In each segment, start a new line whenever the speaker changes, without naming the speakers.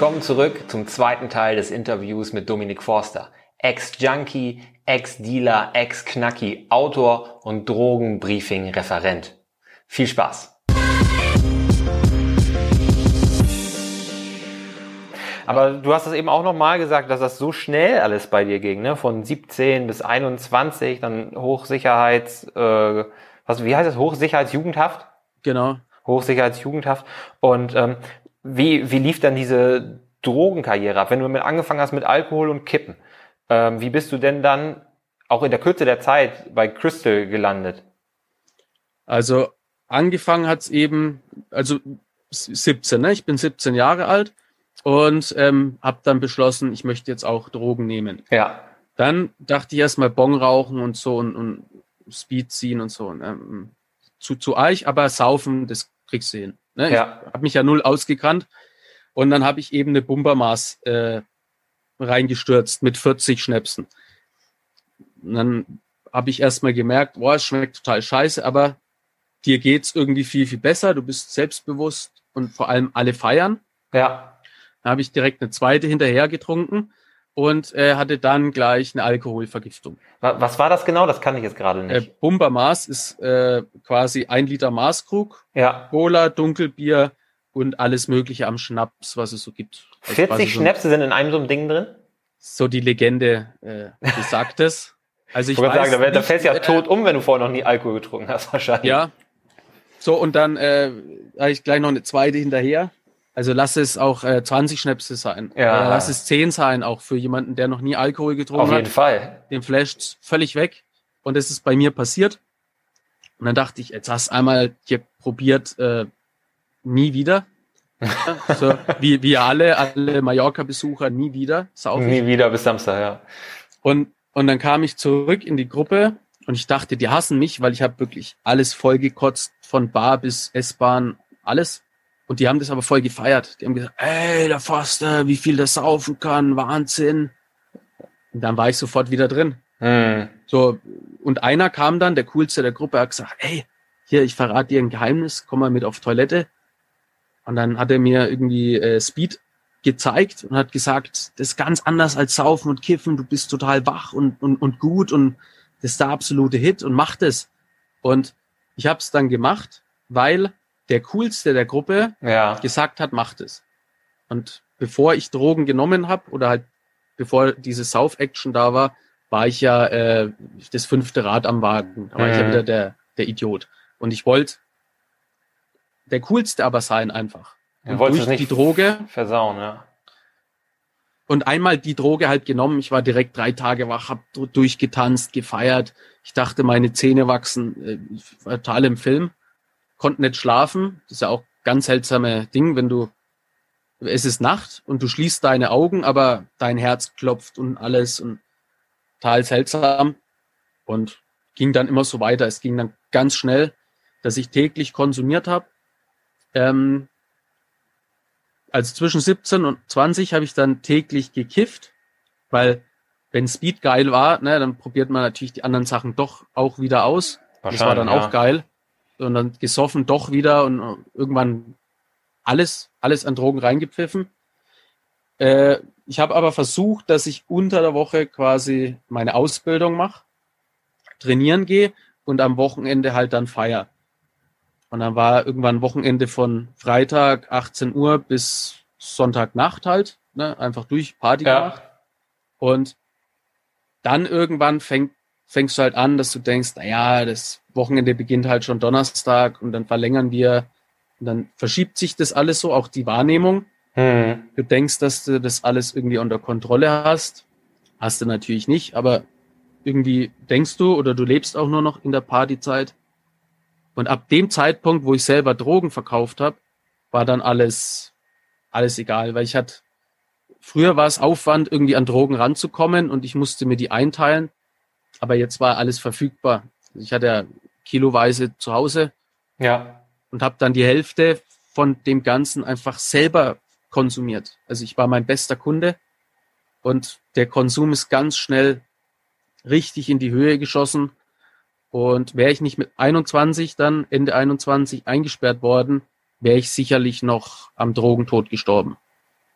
Willkommen zurück zum zweiten Teil des Interviews mit Dominik Forster. Ex-Junkie, Ex-Dealer, Ex-Knacki, Autor und Drogenbriefing-Referent. Viel Spaß! Aber du hast es eben auch nochmal gesagt, dass das so schnell alles bei dir ging, ne? Von 17 bis 21, dann Hochsicherheits, äh, was, wie heißt das? Hochsicherheitsjugendhaft?
Genau.
Hochsicherheitsjugendhaft. Und ähm, wie, wie lief dann diese Drogenkarriere ab? Wenn du mit angefangen hast mit Alkohol und Kippen, ähm, wie bist du denn dann auch in der Kürze der Zeit bei Crystal gelandet?
Also angefangen hat's eben, also 17, ne? Ich bin 17 Jahre alt und ähm, habe dann beschlossen, ich möchte jetzt auch Drogen nehmen.
Ja.
Dann dachte ich erstmal Bong rauchen und so und, und Speed ziehen und so. Ne? Zu, zu Eich, aber saufen, das kriegst du hin. Ne?
Ja.
Ich habe mich ja null ausgekannt. Und dann habe ich eben eine Bumpermaß äh, reingestürzt mit 40 Schnäpsen. Und dann habe ich erstmal gemerkt, boah, es schmeckt total scheiße, aber dir geht's irgendwie viel, viel besser. Du bist selbstbewusst und vor allem alle feiern.
Ja.
Da habe ich direkt eine zweite hinterher getrunken und äh, hatte dann gleich eine Alkoholvergiftung.
Wa- Was war das genau? Das kann ich jetzt gerade
Äh,
nicht.
Bumpermaß ist äh, quasi ein Liter Maßkrug,
Ja.
Cola, Dunkelbier und alles Mögliche am Schnaps, was es so gibt. Also
40
quasi so,
Schnäpse sind in einem so einem Ding drin?
So die Legende äh, besagt es. Also ich
Ich wollte
weiß
sagen, da, wär- da
nicht,
fällst du ja
äh,
tot um, wenn du vorher noch nie Alkohol getrunken hast, wahrscheinlich.
Ja. So, und dann äh, habe ich gleich noch eine zweite hinterher. Also lass es auch äh, 20 Schnäpse sein.
Ja.
Oder lass es 10 sein, auch für jemanden, der noch nie Alkohol
Auf
getrunken
jeden
hat.
Fall.
Den flasht völlig weg. Und das ist bei mir passiert. Und dann dachte ich, jetzt hast du einmal hier probiert, äh, nie wieder. so, wie, wie alle, alle Mallorca-Besucher, nie wieder. Saufen.
Nie wieder bis Samstag, ja.
Und, und dann kam ich zurück in die Gruppe und ich dachte, die hassen mich, weil ich habe wirklich alles vollgekotzt, von Bar bis S-Bahn, alles. Und die haben das aber voll gefeiert. Die haben gesagt, ey, der Foster, wie viel das saufen kann, Wahnsinn. Und dann war ich sofort wieder drin.
Hm.
So, und einer kam dann, der coolste der Gruppe, hat gesagt, ey, hier, ich verrate dir ein Geheimnis, komm mal mit auf Toilette. Und dann hat er mir irgendwie äh, Speed gezeigt und hat gesagt, das ist ganz anders als Saufen und Kiffen, du bist total wach und, und, und gut und das ist der absolute Hit und mach das. Und ich habe es dann gemacht, weil der coolste der Gruppe
Ja.
gesagt hat, macht es. Und bevor ich Drogen genommen habe oder halt bevor diese Sauf-Action da war, war ich ja äh, das fünfte Rad am Wagen. Da war ich ja
Mhm.
wieder der, der Idiot. Und ich wollte der coolste aber sein einfach.
Du
Und
wolltest
durch die Droge
versauen, ja.
und einmal die Droge halt genommen. Ich war direkt drei Tage wach, hab du- durchgetanzt, gefeiert. Ich dachte, meine Zähne wachsen. Äh, total im Film. Konnte nicht schlafen. Das ist ja auch ganz seltsame Ding, wenn du es ist Nacht und du schließt deine Augen, aber dein Herz klopft und alles und total seltsam. Und ging dann immer so weiter. Es ging dann ganz schnell, dass ich täglich konsumiert habe. Ähm, also zwischen 17 und 20 habe ich dann täglich gekifft, weil wenn Speed geil war, ne, dann probiert man natürlich die anderen Sachen doch auch wieder aus. Das war dann
Wahrscheinlich,
auch geil. Und dann gesoffen doch wieder und äh, irgendwann alles, alles an Drogen reingepfiffen. Äh, ich habe aber versucht, dass ich unter der Woche quasi meine Ausbildung mache, trainieren gehe und am Wochenende halt dann feier. Und dann war irgendwann Wochenende von Freitag 18 Uhr bis Sonntagnacht halt, ne, einfach durch Party
Ja.
gemacht. Und dann irgendwann fängt, fängst du halt an, dass du denkst, na ja, das Wochenende beginnt halt schon Donnerstag und dann verlängern wir und dann verschiebt sich das alles so, auch die Wahrnehmung.
Hm.
Du denkst, dass du das alles irgendwie unter Kontrolle hast. Hast du natürlich nicht, aber irgendwie denkst du oder du lebst auch nur noch in der Partyzeit. Und ab dem Zeitpunkt, wo ich selber Drogen verkauft habe, war dann alles, alles egal, weil ich hatte, früher war es Aufwand, irgendwie an Drogen ranzukommen und ich musste mir die einteilen, aber jetzt war alles verfügbar. Ich hatte ja kiloweise zu Hause
Ja.
und habe dann die Hälfte von dem Ganzen einfach selber konsumiert. Also ich war mein bester Kunde und der Konsum ist ganz schnell richtig in die Höhe geschossen. Und wäre ich nicht mit 21 dann, Ende 21 eingesperrt worden, wäre ich sicherlich noch am Drogentod gestorben.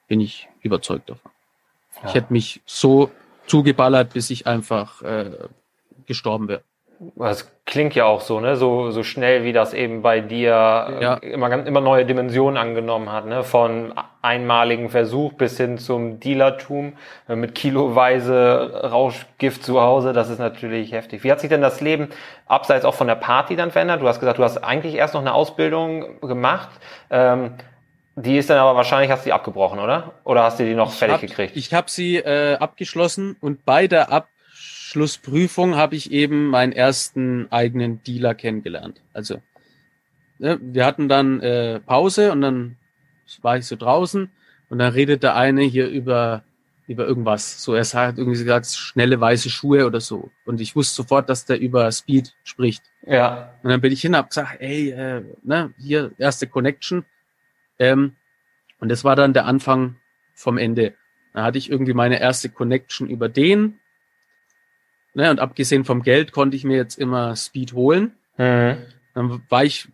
bin ich überzeugt davon. Ja. Ich hätte mich so zugeballert, bis ich einfach äh, gestorben wäre.
Das klingt ja auch so, ne? So, so schnell wie das eben bei dir ja. immer, immer neue Dimensionen angenommen hat, ne? Von einmaligen Versuch bis hin zum Dealertum äh, mit kiloweise Rauschgift zu Hause. Das ist natürlich heftig. Wie hat sich denn das Leben abseits auch von der Party dann verändert? Du hast gesagt, du hast eigentlich erst noch eine Ausbildung gemacht. Ähm, die ist dann aber wahrscheinlich, hast du die abgebrochen, oder? Oder hast du die noch ich fertig
hab,
gekriegt?
Ich habe sie äh, abgeschlossen und bei der Abschlussprüfung habe ich eben meinen ersten eigenen Dealer kennengelernt. Also ne, wir hatten dann äh, Pause und dann war ich so draußen und dann redet der eine hier über über irgendwas. So, er hat irgendwie gesagt, schnelle weiße Schuhe oder so. Und ich wusste sofort, dass der über Speed spricht.
Ja.
Und dann bin ich hin, hab gesagt, ey, äh, ne, hier erste Connection. Ähm, und das war dann der Anfang vom Ende. Da hatte ich irgendwie meine erste Connection über den. Ne, und abgesehen vom Geld konnte ich mir jetzt immer Speed holen. Mhm. Dann war ich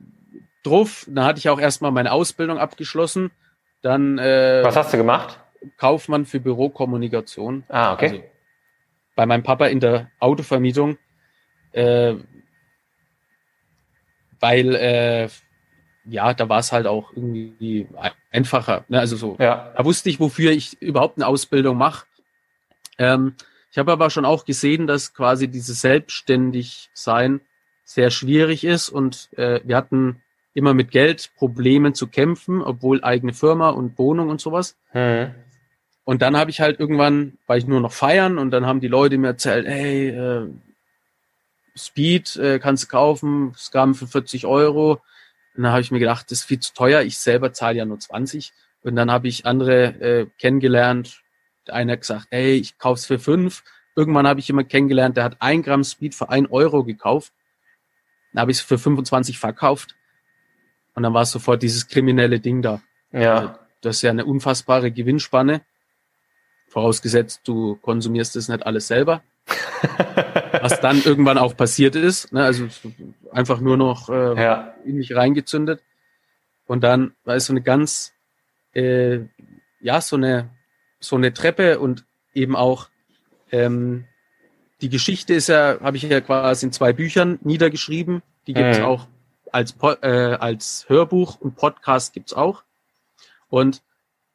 drauf. Dann hatte ich auch erstmal meine Ausbildung abgeschlossen. Dann
äh, Was hast du gemacht?
Kaufmann für Bürokommunikation.
Ah, okay. Also
bei meinem Papa in der Autovermietung. Äh, weil äh, ja, da war es halt auch irgendwie einfacher. Ne? Also so, ja. da wusste ich, wofür ich überhaupt eine Ausbildung mache. Ähm, ich habe aber schon auch gesehen, dass quasi dieses Selbstständigsein sehr schwierig ist und äh, wir hatten immer mit Geld Problemen zu kämpfen, obwohl eigene Firma und Wohnung und sowas. Hm. Und dann habe ich halt irgendwann, war ich nur noch feiern und dann haben die Leute mir erzählt, hey, äh, Speed äh, kannst du kaufen, Scam für 40 Euro. Und dann habe ich mir gedacht, das ist viel zu teuer. Ich selber zahle ja nur 20. Und dann habe ich andere äh, kennengelernt. Der eine hat gesagt, ey, ich kauf's für fünf. Irgendwann habe ich jemand kennengelernt, der hat ein Gramm Speed für ein Euro gekauft. Dann habe ich es für 25 verkauft. Und dann war es sofort dieses kriminelle Ding da.
Ja. Also,
das ist ja eine unfassbare Gewinnspanne. Vorausgesetzt, du konsumierst es nicht alles selber. Was dann irgendwann auch passiert ist. Ne? Also einfach nur noch äh, ja. in mich reingezündet. Und dann war es so eine ganz, äh, ja, so eine, so eine Treppe und eben auch ähm, die Geschichte ist ja, habe ich ja quasi in zwei Büchern niedergeschrieben. Die gibt es mhm. auch als, äh, als Hörbuch und Podcast gibt's auch. Und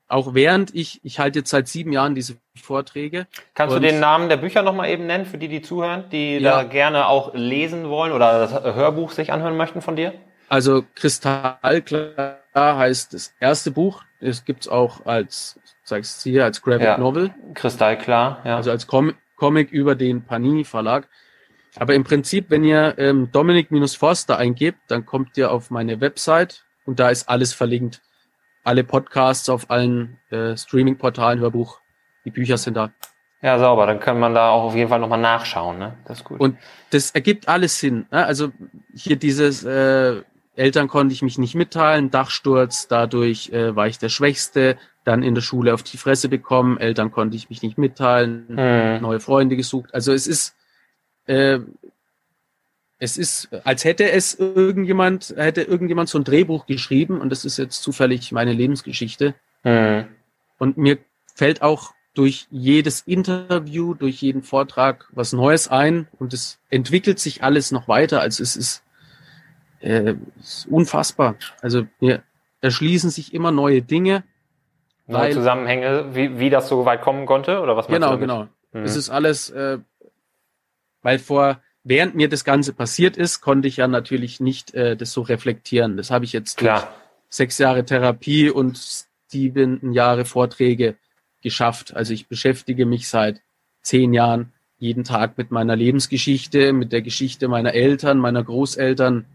auch während ich, ich halte jetzt seit sieben Jahren diese Vorträge.
Kannst du den Namen der Bücher nochmal eben nennen, für die, die zuhören, die ja. da gerne auch lesen wollen oder das Hörbuch sich anhören möchten von dir?
Also Kristallklar heißt das erste Buch. Es gibt's auch als, sagst du hier, als Graphic ja. Novel.
Kristallklar,
ja. Also als Com Comic über den Panini Verlag. Aber im Prinzip, wenn ihr ähm, Dominik-Forster eingebt, dann kommt ihr auf meine Website und da ist alles verlinkt alle Podcasts auf allen äh, Streaming-Portalen, Hörbuch, die Bücher sind da.
Ja, sauber. Dann kann man da auch auf jeden Fall nochmal nachschauen. Ne?
Das ist gut. Und das ergibt alles Sinn. Ne? Also hier dieses äh, Eltern konnte ich mich nicht mitteilen, Dachsturz, dadurch äh, war ich der Schwächste, dann in der Schule auf die Fresse bekommen, Eltern konnte ich mich nicht mitteilen, hm. neue Freunde gesucht. Also es ist äh, es ist, als hätte es irgendjemand, hätte irgendjemand so ein Drehbuch geschrieben und das ist jetzt zufällig meine Lebensgeschichte. Mhm. Und mir fällt auch durch jedes Interview, durch jeden Vortrag was Neues ein und es entwickelt sich alles noch weiter. Also es ist, äh, ist unfassbar. Also mir erschließen sich immer neue Dinge.
Neue Zusammenhänge, wie, wie das so weit kommen konnte oder was
Genau, genau. Mhm. Es ist alles, äh, weil vor während mir das Ganze passiert ist, konnte ich ja natürlich nicht äh, das so reflektieren. Das habe ich jetzt
Klar. durch
sechs Jahre Therapie und sieben Jahre Vorträge geschafft. Also ich beschäftige mich seit zehn Jahren jeden Tag mit meiner Lebensgeschichte, mit der Geschichte meiner Eltern, meiner Großeltern.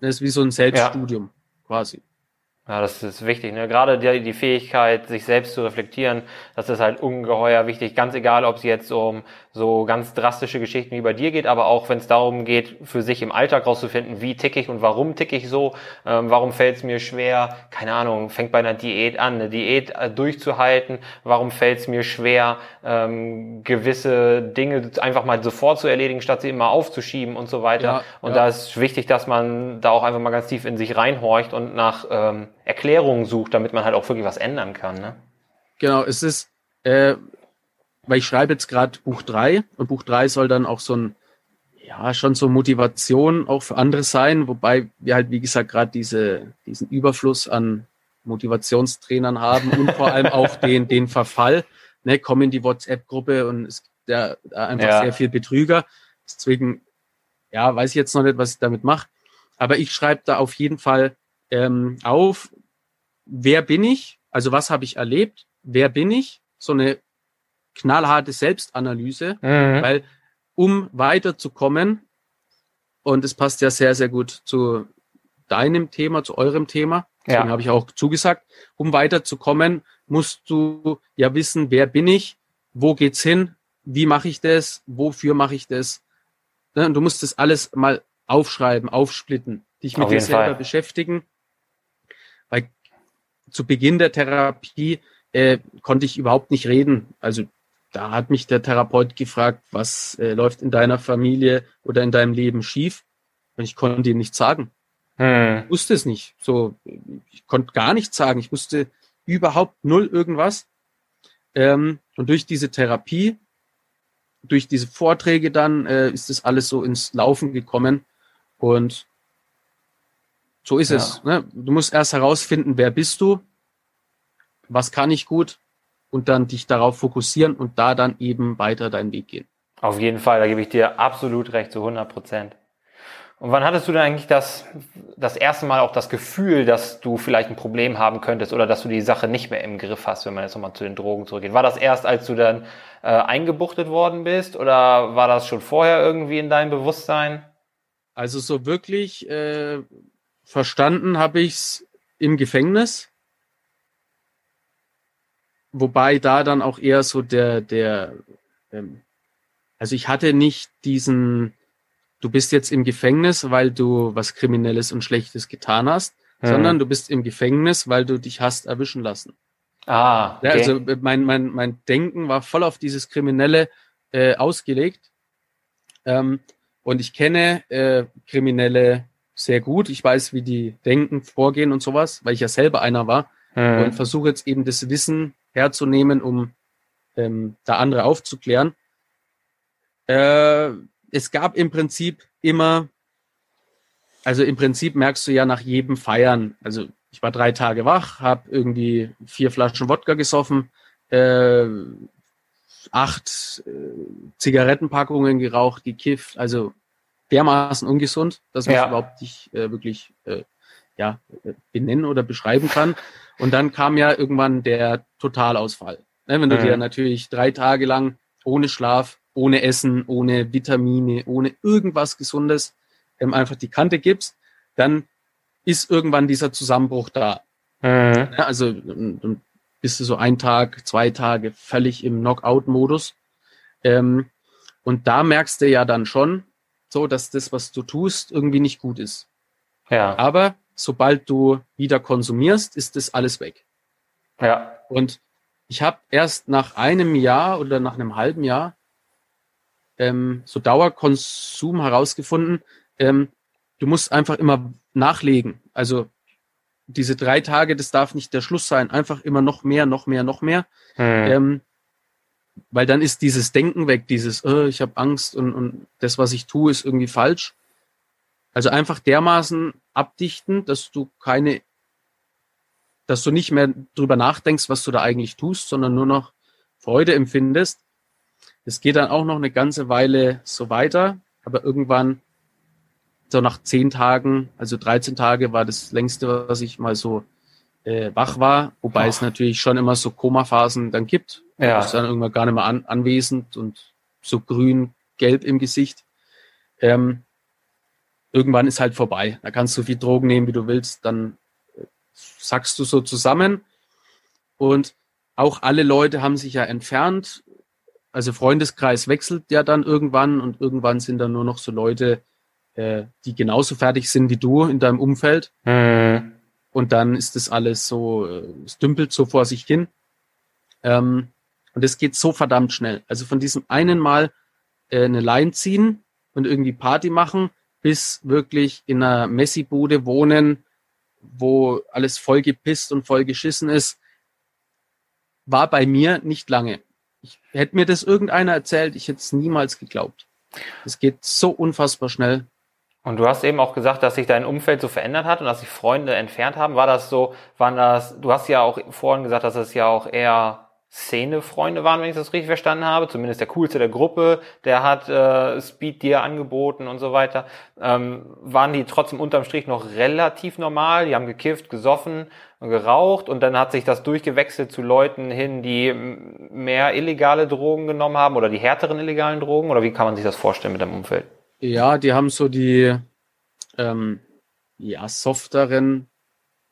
Das ist wie so ein Selbststudium ja. quasi.
Ja, das ist wichtig. Ne? Gerade die, die Fähigkeit, sich selbst zu reflektieren, das ist halt ungeheuer wichtig. Ganz egal, ob es jetzt um so ganz drastische Geschichten wie bei dir geht, aber auch wenn es darum geht, für sich im Alltag rauszufinden, wie tick ich und warum tick ich so, ähm, warum fällt es mir schwer, keine Ahnung, fängt bei einer Diät an, eine Diät äh, durchzuhalten, warum fällt es mir schwer, ähm, gewisse Dinge einfach mal sofort zu erledigen, statt sie immer aufzuschieben und so weiter. Ja, und ja. da ist wichtig, dass man da auch einfach mal ganz tief in sich reinhorcht und nach ähm, Erklärungen sucht, damit man halt auch wirklich was ändern kann. Ne?
genau, es ist, äh, weil ich schreibe jetzt gerade Buch drei und Buch drei soll dann auch so ein, ja, schon so Motivation auch für andere sein, wobei wir halt, wie gesagt, gerade diese, diesen Überfluss an Motivationstrainern haben und vor allem auch den, den Verfall, ne, kommen in die WhatsApp-Gruppe und es gibt ja einfach ja. sehr viel Betrüger. Deswegen, ja, weiß ich jetzt noch nicht, was ich damit mache. Aber ich schreibe da auf jeden Fall ähm, auf, wer bin ich, also was habe ich erlebt, wer bin ich, so eine knallharte Selbstanalyse, mhm. weil um weiterzukommen, und es passt ja sehr, sehr gut zu deinem Thema, zu eurem Thema, deswegen ja. habe ich auch zugesagt, um weiterzukommen, musst du ja wissen, wer bin ich, wo geht's hin, wie mache ich das, wofür mache ich das. Ne, und du musst das alles mal aufschreiben, aufsplitten, dich mit dir selber Fall. beschäftigen. Weil zu Beginn der Therapie äh, konnte ich überhaupt nicht reden. Also da hat mich der Therapeut gefragt, was äh, läuft in deiner Familie oder in deinem Leben schief. Und ich konnte ihm nichts sagen. Hm. Ich wusste es nicht. So, ich konnte gar nichts sagen. Ich wusste überhaupt null irgendwas. Ähm, und durch diese Therapie, durch diese Vorträge dann, äh, ist das alles so ins Laufen gekommen. Und so ist ja. es. Ne? Du musst erst herausfinden, wer bist du, was kann ich gut und dann dich darauf fokussieren und da dann eben weiter deinen Weg gehen.
Auf jeden Fall, da gebe ich dir absolut recht, zu 100 Prozent. Und wann hattest du denn eigentlich das, das erste Mal auch das Gefühl, dass du vielleicht ein Problem haben könntest oder dass du die Sache nicht mehr im Griff hast, wenn man jetzt nochmal zu den Drogen zurückgeht? War das erst, als du dann äh, eingebuchtet worden bist oder war das schon vorher irgendwie in deinem Bewusstsein?
Also so wirklich äh, verstanden habe ich es im Gefängnis. Wobei da dann auch eher so der, der, ähm, also ich hatte nicht diesen, du bist jetzt im Gefängnis, weil du was Kriminelles und Schlechtes getan hast, hm. sondern du bist im Gefängnis, weil du dich hast erwischen lassen. Ah, okay. ja, also äh, mein, mein, mein Denken war voll auf dieses Kriminelle äh, ausgelegt. Ähm, und ich kenne äh, Kriminelle sehr gut. Ich weiß, wie die denken, vorgehen und sowas, weil ich ja selber einer war. Hm. Und versuche jetzt eben das Wissen herzunehmen, um ähm, da andere aufzuklären. Äh, es gab im Prinzip immer, also im Prinzip merkst du ja nach jedem Feiern, also ich war drei Tage wach, habe irgendwie vier Flaschen Wodka gesoffen, äh, acht äh, Zigarettenpackungen geraucht, gekifft, also dermaßen ungesund, dass man ja. überhaupt nicht äh, wirklich äh, ja, äh, benennen oder beschreiben kann. Und dann kam ja irgendwann der Totalausfall. Ne, wenn du mhm. dir natürlich drei Tage lang ohne Schlaf, ohne Essen, ohne Vitamine, ohne irgendwas Gesundes ähm, einfach die Kante gibst, dann ist irgendwann dieser Zusammenbruch da. Mhm. Ja, also dann bist du so ein Tag, zwei Tage völlig im Knockout-Modus. Ähm, und da merkst du ja dann schon, so dass das, was du tust, irgendwie nicht gut ist. Ja. Aber sobald du wieder konsumierst, ist das alles weg. Ja. Und ich habe erst nach einem Jahr oder nach einem halben Jahr ähm, so Dauerkonsum herausgefunden, ähm, du musst einfach immer nachlegen. Also diese drei Tage, das darf nicht der Schluss sein. Einfach immer noch mehr, noch mehr, noch mehr. Hm. Ähm, weil dann ist dieses Denken weg, dieses, oh, ich habe Angst und, und das, was ich tue, ist irgendwie falsch. Also einfach dermaßen abdichten, dass du keine, dass du nicht mehr drüber nachdenkst, was du da eigentlich tust, sondern nur noch Freude empfindest. Es geht dann auch noch eine ganze Weile so weiter, aber irgendwann, so nach zehn Tagen, also 13 Tage war das längste, was ich mal so äh, wach war, wobei oh. es natürlich schon immer so Koma-Phasen dann gibt. Ja. Du bist dann irgendwann gar nicht mehr an, anwesend und so grün, gelb im Gesicht. Ähm, irgendwann ist halt vorbei. Da kannst du so viel Drogen nehmen, wie du willst, dann äh, sackst du so zusammen. Und auch alle Leute haben sich ja entfernt. Also Freundeskreis wechselt ja dann irgendwann und irgendwann sind dann nur noch so Leute, äh, die genauso fertig sind wie du in deinem Umfeld. Mhm. Und dann ist das alles so, äh, es dümpelt so vor sich hin. Ähm, und es geht so verdammt schnell. Also von diesem einen Mal äh, eine Line ziehen und irgendwie Party machen, bis wirklich in einer Messi-Bude wohnen, wo alles voll gepisst und voll geschissen ist. war bei mir nicht lange. Ich hätte mir das irgendeiner erzählt, ich hätte es niemals geglaubt. Es geht so unfassbar schnell.
Und du hast eben auch gesagt, dass sich dein Umfeld so verändert hat und dass sich Freunde entfernt haben. War das so, waren das, du hast ja auch vorhin gesagt, dass es ja auch eher Szene-Freunde waren, wenn ich das richtig verstanden habe. Zumindest der coolste der Gruppe, der hat äh, Speed dir angeboten und so weiter. Ähm, waren die trotzdem unterm Strich noch relativ normal? Die haben gekifft, gesoffen, geraucht und dann hat sich das durchgewechselt zu Leuten hin, die mehr illegale Drogen genommen haben oder die härteren illegalen Drogen? Oder wie kann man sich das vorstellen mit dem Umfeld?
Ja, die haben so die ähm, ja, softeren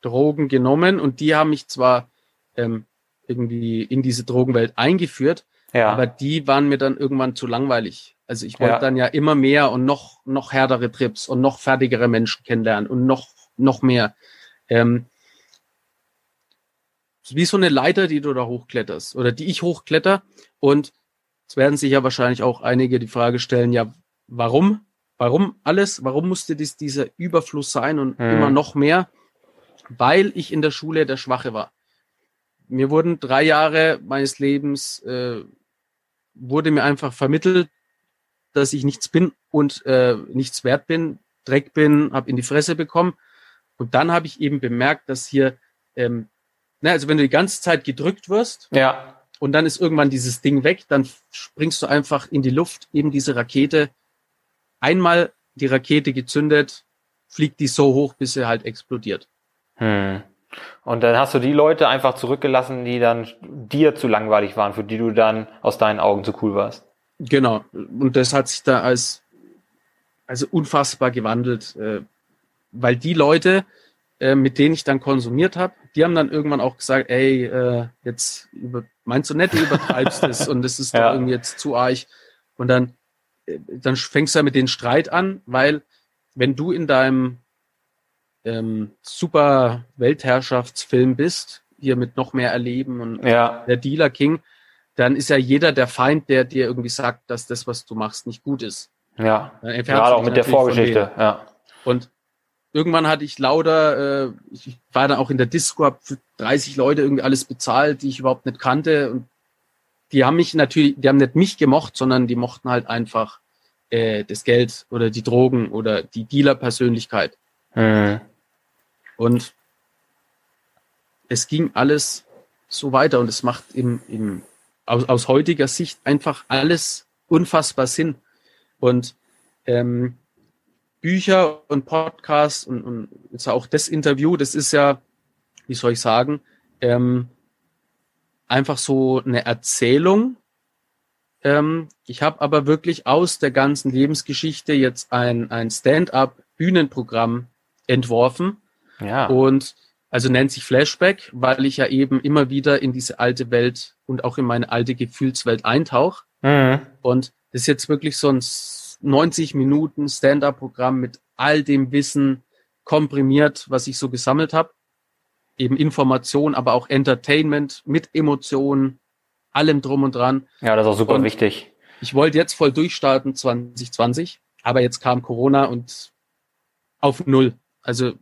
Drogen genommen und die haben mich zwar ähm, irgendwie in diese Drogenwelt eingeführt. Ja. Aber die waren mir dann irgendwann zu langweilig. Also ich wollte ja. dann ja immer mehr und noch, noch härtere Trips und noch fertigere Menschen kennenlernen und noch, noch mehr. Ähm, wie so eine Leiter, die du da hochkletterst oder die ich hochkletter. Und es werden sich ja wahrscheinlich auch einige die Frage stellen, ja, warum? Warum alles? Warum musste dies dieser Überfluss sein und hm. immer noch mehr? Weil ich in der Schule der Schwache war mir wurden drei Jahre meines Lebens, äh, wurde mir einfach vermittelt, dass ich nichts bin und äh, nichts wert bin, Dreck bin, habe in die Fresse bekommen. Und dann habe ich eben bemerkt, dass hier, ähm, na, also wenn du die ganze Zeit gedrückt wirst,
ja.
und dann ist irgendwann dieses Ding weg, dann springst du einfach in die Luft, eben diese Rakete. Einmal die Rakete gezündet, fliegt die so hoch, bis sie halt explodiert.
Hm. Und dann hast du die Leute einfach zurückgelassen, die dann dir zu langweilig waren, für die du dann aus deinen Augen zu cool warst.
Genau. Und das hat sich da als also unfassbar gewandelt, äh, weil die Leute, äh, mit denen ich dann konsumiert habe, die haben dann irgendwann auch gesagt, ey, äh, jetzt über, meinst du nicht, du übertreibst es und das ist ja. doch irgendwie jetzt zu arg. Und dann, äh, dann fängst du ja mit den Streit an, weil wenn du in deinem ähm, super Weltherrschaftsfilm bist, hier mit noch mehr Erleben und ja. der Dealer King, dann ist ja jeder der Feind, der dir irgendwie sagt, dass das, was du machst, nicht gut ist.
Ja, gerade auch mit der Vorgeschichte. Ja.
Und irgendwann hatte ich lauter, äh, ich war dann auch in der Disco, hab für 30 Leute irgendwie alles bezahlt, die ich überhaupt nicht kannte. Und die haben mich natürlich, die haben nicht mich gemocht, sondern die mochten halt einfach äh, das Geld oder die Drogen oder die Dealer-Persönlichkeit. Mhm. Und es ging alles so weiter und es macht im, im, aus, aus heutiger Sicht einfach alles unfassbar Sinn. Und ähm, Bücher und Podcasts und, und jetzt auch das Interview, das ist ja, wie soll ich sagen, ähm, einfach so eine Erzählung. Ähm, ich habe aber wirklich aus der ganzen Lebensgeschichte jetzt ein, ein Stand-up-Bühnenprogramm entworfen,
ja.
Und also nennt sich Flashback, weil ich ja eben immer wieder in diese alte Welt und auch in meine alte Gefühlswelt eintauche. Mhm. Und das ist jetzt wirklich so ein 90 Minuten Stand-up-Programm mit all dem Wissen komprimiert, was ich so gesammelt habe. Eben Information, aber auch Entertainment mit Emotionen, allem drum und dran.
Ja, das ist auch super und wichtig.
Ich wollte jetzt voll durchstarten 2020, aber jetzt kam Corona und auf Null. Also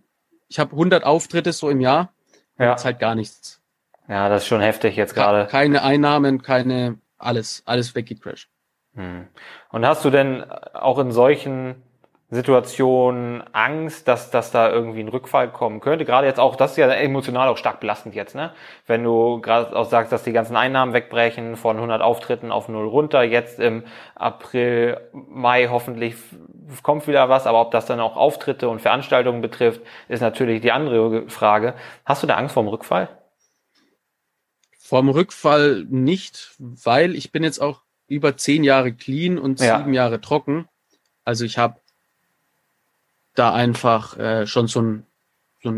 ich habe 100 Auftritte so im Jahr. Ja. Jetzt halt gar nichts.
Ja, das ist schon heftig jetzt gerade.
Keine Einnahmen, keine, alles, alles weggecrashed.
Hm. Und hast du denn auch in solchen Situation Angst, dass, dass da irgendwie ein Rückfall kommen könnte. Gerade jetzt auch, das ist ja emotional auch stark belastend jetzt, ne? Wenn du gerade auch sagst, dass die ganzen Einnahmen wegbrechen von 100 Auftritten auf null runter, jetzt im April, Mai hoffentlich kommt wieder was, aber ob das dann auch Auftritte und Veranstaltungen betrifft, ist natürlich die andere Frage. Hast du da Angst vor dem Rückfall?
Vorm Rückfall nicht, weil ich bin jetzt auch über zehn Jahre clean und ja. sieben Jahre trocken. Also ich habe da einfach äh, schon so, ein,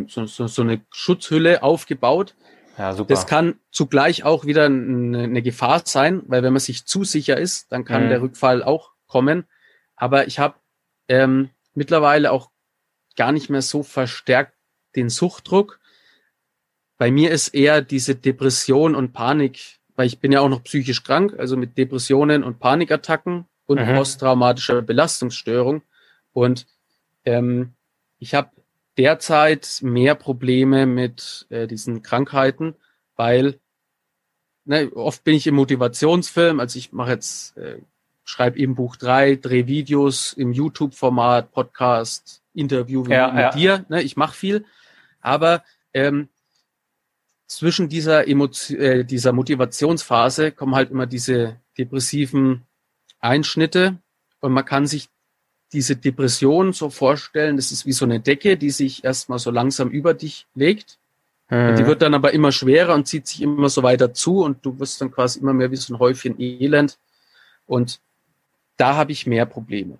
so, so, so eine Schutzhülle aufgebaut.
Ja, super.
Das kann zugleich auch wieder eine, eine Gefahr sein, weil wenn man sich zu sicher ist, dann kann mhm. der Rückfall auch kommen. Aber ich habe ähm, mittlerweile auch gar nicht mehr so verstärkt den Suchtdruck. Bei mir ist eher diese Depression und Panik, weil ich bin ja auch noch psychisch krank, also mit Depressionen und Panikattacken und mhm. posttraumatischer Belastungsstörung. Und ähm, ich habe derzeit mehr Probleme mit äh, diesen Krankheiten, weil ne, oft bin ich im Motivationsfilm, also ich mache jetzt, äh, schreibe eben Buch drei, drehe Videos im YouTube-Format, Podcast, Interview
Ja,
mit
ja.
dir, ne, ich mache viel, aber ähm, zwischen dieser, Emotio äh, dieser Motivationsphase kommen halt immer diese depressiven Einschnitte und man kann sich diese Depression so vorstellen, das ist wie so eine Decke, die sich erstmal so langsam über dich legt. Und die
Mhm.
wird dann aber immer schwerer und zieht sich immer so weiter zu und du wirst dann quasi immer mehr wie so ein Häufchen Elend. Und da habe ich mehr Probleme.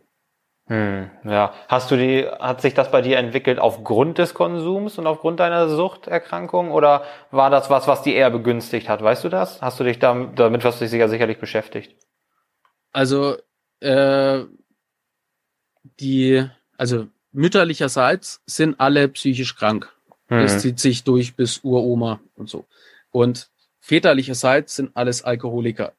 Hm, ja. Hast du die, hat sich das bei dir entwickelt aufgrund des Konsums und aufgrund deiner Suchterkrankung oder war das was, was die eher begünstigt hat? Weißt du das? Hast du dich damit, damit hast du dich sicher sicherlich beschäftigt?
Also äh, die, also mütterlicherseits sind alle psychisch krank. Das
Hm.
zieht sich durch bis Uroma und so. Und väterlicherseits sind alles Alkoholiker.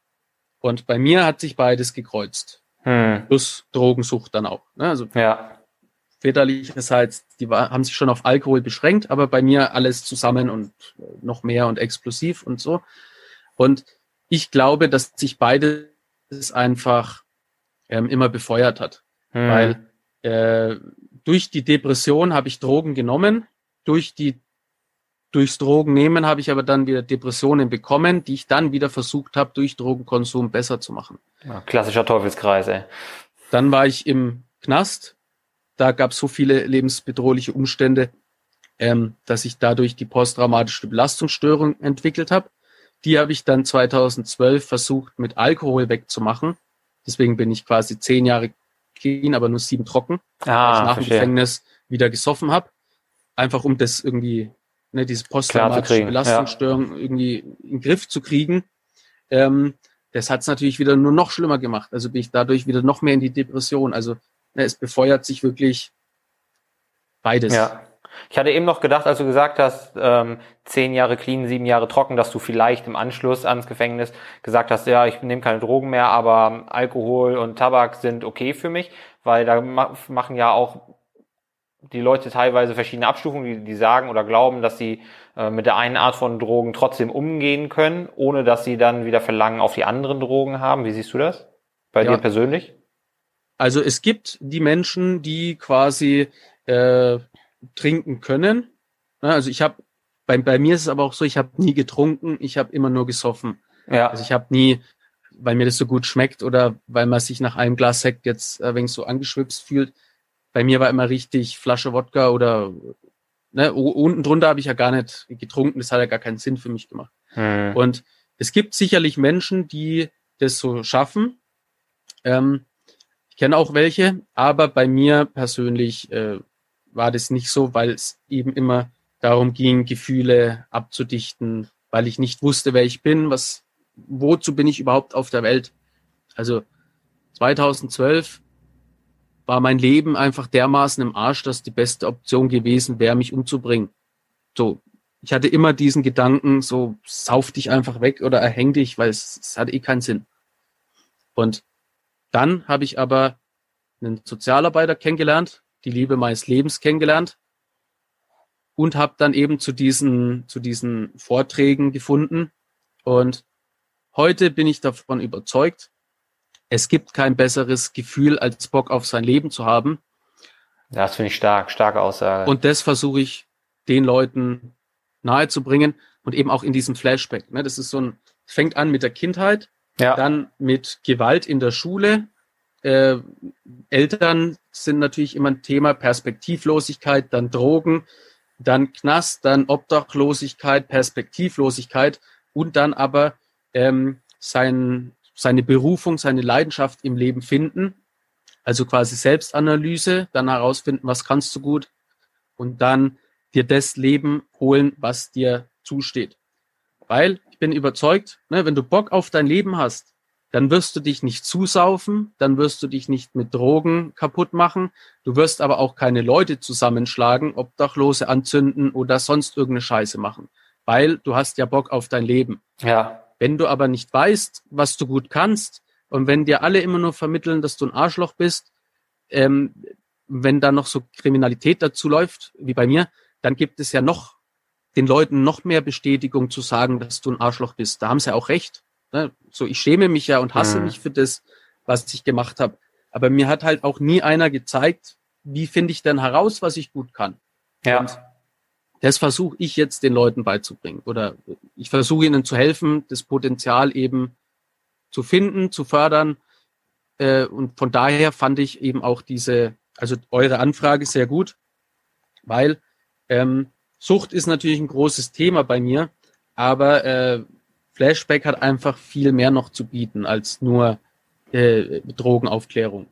Und bei mir hat sich beides gekreuzt.
Hm.
Plus Drogensucht dann auch. Ne? Also
Ja.
väterlicherseits, die war, haben sich schon auf Alkohol beschränkt, aber bei mir alles zusammen und noch mehr und explosiv und so. Und ich glaube, dass sich beides einfach ähm, immer befeuert hat.
Hm.
Weil äh, durch die Depression habe ich Drogen genommen, durch die durchs Drogennehmen habe ich aber dann wieder Depressionen bekommen, die ich dann wieder versucht habe, durch Drogenkonsum besser zu machen.
Ja, klassischer Teufelskreis, ey.
Dann war ich im Knast. Da gab es so viele lebensbedrohliche Umstände, ähm, dass ich dadurch die posttraumatische Belastungsstörung entwickelt habe. Die habe ich dann 2012 versucht, mit Alkohol wegzumachen. Deswegen bin ich quasi zehn Jahre clean, aber nur sieben trocken, weil ich
Ah,
nach dem
verstehe.
Gefängnis wieder gesoffen habe. Einfach um das irgendwie, ne, diese posttraumatische Belastungsstörung irgendwie in den Griff zu kriegen. Ähm, das hat es natürlich wieder nur noch schlimmer gemacht. Also bin ich dadurch wieder noch mehr in die Depression. Also ne, es befeuert sich wirklich beides.
Ja. Ich hatte eben noch gedacht, als du gesagt hast, ähm, zehn Jahre clean, sieben Jahre trocken, dass du vielleicht im Anschluss ans Gefängnis gesagt hast, ja, ich nehme keine Drogen mehr, aber Alkohol und Tabak sind okay für mich, weil da ma machen ja auch die Leute teilweise verschiedene Abstufungen, die, die sagen oder glauben, dass sie äh, mit der einen Art von Drogen trotzdem umgehen können, ohne dass sie dann wieder Verlangen auf die anderen Drogen haben. Wie siehst du das? Bei
Ja.
dir persönlich?
Also es gibt die Menschen, die quasi äh, trinken können. Ne, Also ich habe, bei, bei mir ist es aber auch so, ich habe nie getrunken, ich habe immer nur gesoffen.
Ja.
Also ich habe nie, weil mir das so gut schmeckt oder weil man sich nach einem Glas Sekt jetzt äh, wenig so angeschwipst fühlt. Bei mir war immer richtig Flasche Wodka oder ne, unten drunter habe ich ja gar nicht getrunken, das hat ja gar keinen Sinn für mich gemacht.
Hm.
Und es gibt sicherlich Menschen, die das so schaffen. Ähm, ich kenne auch welche, aber bei mir persönlich äh, war das nicht so, weil es eben immer darum ging, Gefühle abzudichten, weil ich nicht wusste, wer ich bin, was, wozu bin ich überhaupt auf der Welt. Also 2012 war mein Leben einfach dermaßen im Arsch, dass die beste Option gewesen wäre, mich umzubringen. So, ich hatte immer diesen Gedanken, so sauf dich einfach weg oder erhäng dich, weil es, es hat eh keinen Sinn. Und dann habe ich aber einen Sozialarbeiter kennengelernt, die Liebe meines Lebens kennengelernt und habe dann eben zu diesen zu diesen Vorträgen gefunden und heute bin ich davon überzeugt, es gibt kein besseres Gefühl als Bock auf sein Leben zu haben
Das finde ich stark, starke Aussage.
und das versuche ich den Leuten nahezubringen und eben auch in diesem Flashback. Ne? Das ist so ein, fängt an mit der Kindheit,
ja.
dann mit Gewalt in der Schule. Äh, Eltern sind natürlich immer ein Thema, Perspektivlosigkeit, dann Drogen, dann Knast, dann Obdachlosigkeit, Perspektivlosigkeit und dann aber ähm, sein, seine Berufung, seine Leidenschaft im Leben finden. Also quasi Selbstanalyse, dann herausfinden, was kannst du gut und dann dir das Leben holen, was dir zusteht. Weil ich bin überzeugt, ne, wenn du Bock auf dein Leben hast, dann wirst du dich nicht zusaufen, dann wirst du dich nicht mit Drogen kaputt machen, du wirst aber auch keine Leute zusammenschlagen, Obdachlose anzünden oder sonst irgendeine Scheiße machen, weil du hast ja Bock auf dein Leben.
ja.
Wenn du aber nicht weißt, was du gut kannst und wenn dir alle immer nur vermitteln, dass du ein Arschloch bist, ähm, wenn da noch so Kriminalität dazu läuft, wie bei mir, dann gibt es ja noch den Leuten noch mehr Bestätigung zu sagen, dass du ein Arschloch bist. Da haben sie auch recht. Ne? So, ich schäme mich ja und hasse mhm. mich für das, was ich gemacht habe. Aber mir hat halt auch nie einer gezeigt, wie finde ich denn heraus, was ich gut kann. Ja. Und das versuche ich jetzt den Leuten beizubringen. Oder ich versuche ihnen zu helfen, das Potenzial eben zu finden, zu fördern. Äh, und von daher fand ich eben auch diese, also eure Anfrage sehr gut, weil ähm, Sucht ist natürlich ein großes Thema bei mir, aber äh, Flashback hat einfach viel mehr noch zu bieten als nur äh, Drogenaufklärung.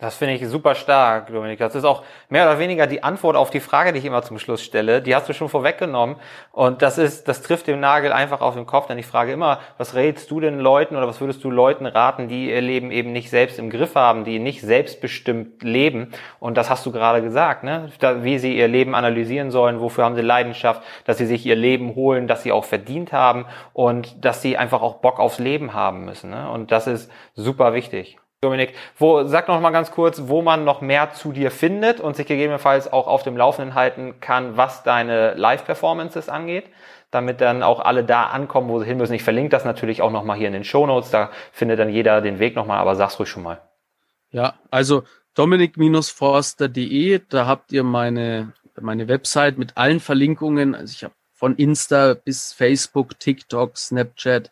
Das finde ich super stark, Dominik. Das ist auch mehr oder weniger die Antwort auf die Frage, die ich immer zum Schluss stelle. Die hast du schon vorweggenommen. Und das ist, das trifft den Nagel einfach auf den Kopf. Denn ich frage immer, was rätst du den Leuten oder was würdest du Leuten raten, die ihr Leben eben nicht selbst im Griff haben, die nicht selbstbestimmt leben? Und das hast du gerade gesagt, ne? Wie sie ihr Leben analysieren sollen, wofür haben sie Leidenschaft, dass sie sich ihr Leben holen, dass sie auch verdient haben und dass sie einfach auch Bock aufs Leben haben müssen. Ne? Und das ist super wichtig. Dominik, wo, sag noch mal ganz kurz, wo man noch mehr zu dir findet und sich gegebenenfalls auch auf dem Laufenden halten kann, was deine Live-Performances angeht, damit dann auch alle da ankommen, wo sie hin müssen. Ich verlinke das natürlich auch noch mal hier in den Show Notes, da findet dann jeder den Weg noch mal, aber sag's ruhig schon mal.
Ja, also dominik-forster.de, da habt ihr meine, meine Website mit allen Verlinkungen. Also ich habe von Insta bis Facebook, TikTok, Snapchat,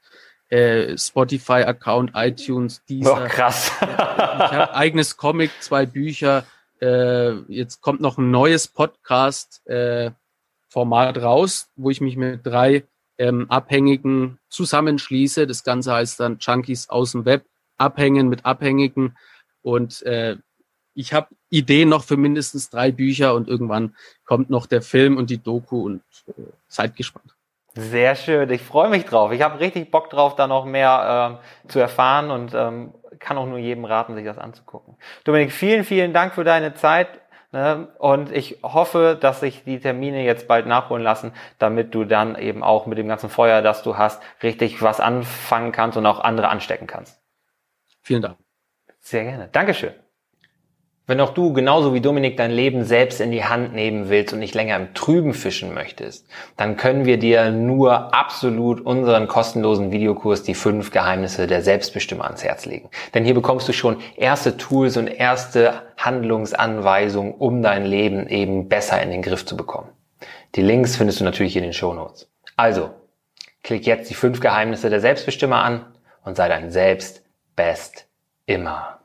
äh, Spotify-Account, iTunes,
dieser. Oh, krass.
ich habe eigenes Comic, zwei Bücher. Äh, jetzt kommt noch ein neues Podcast-Format äh, raus, wo ich mich mit drei ähm, Abhängigen zusammenschließe. Das Ganze heißt dann Junkies aus dem Web, Abhängen mit Abhängigen. Und äh, ich habe Ideen noch für mindestens drei Bücher und irgendwann kommt noch der Film und die Doku und äh, seid gespannt.
Sehr schön, ich freue mich drauf. Ich habe richtig Bock drauf, da noch mehr ähm, zu erfahren und ähm, kann auch nur jedem raten, sich das anzugucken. Dominik, vielen, vielen Dank für deine Zeit. Ne? Und ich hoffe, dass sich die Termine jetzt bald nachholen lassen, damit du dann eben auch mit dem ganzen Feuer, das du hast, richtig was anfangen kannst und auch andere anstecken kannst.
Vielen Dank.
Sehr gerne. Dankeschön. Wenn auch du genauso wie Dominik dein Leben selbst in die Hand nehmen willst und nicht länger im Trüben fischen möchtest, dann können wir dir nur absolut unseren kostenlosen Videokurs Die fünf Geheimnisse der Selbstbestimmung ans Herz legen. Denn hier bekommst du schon erste Tools und erste Handlungsanweisungen, um dein Leben eben besser in den Griff zu bekommen. Die Links findest du natürlich in den Show Notes. Also, klick jetzt die fünf Geheimnisse der Selbstbestimmer an und sei dein Selbst best immer.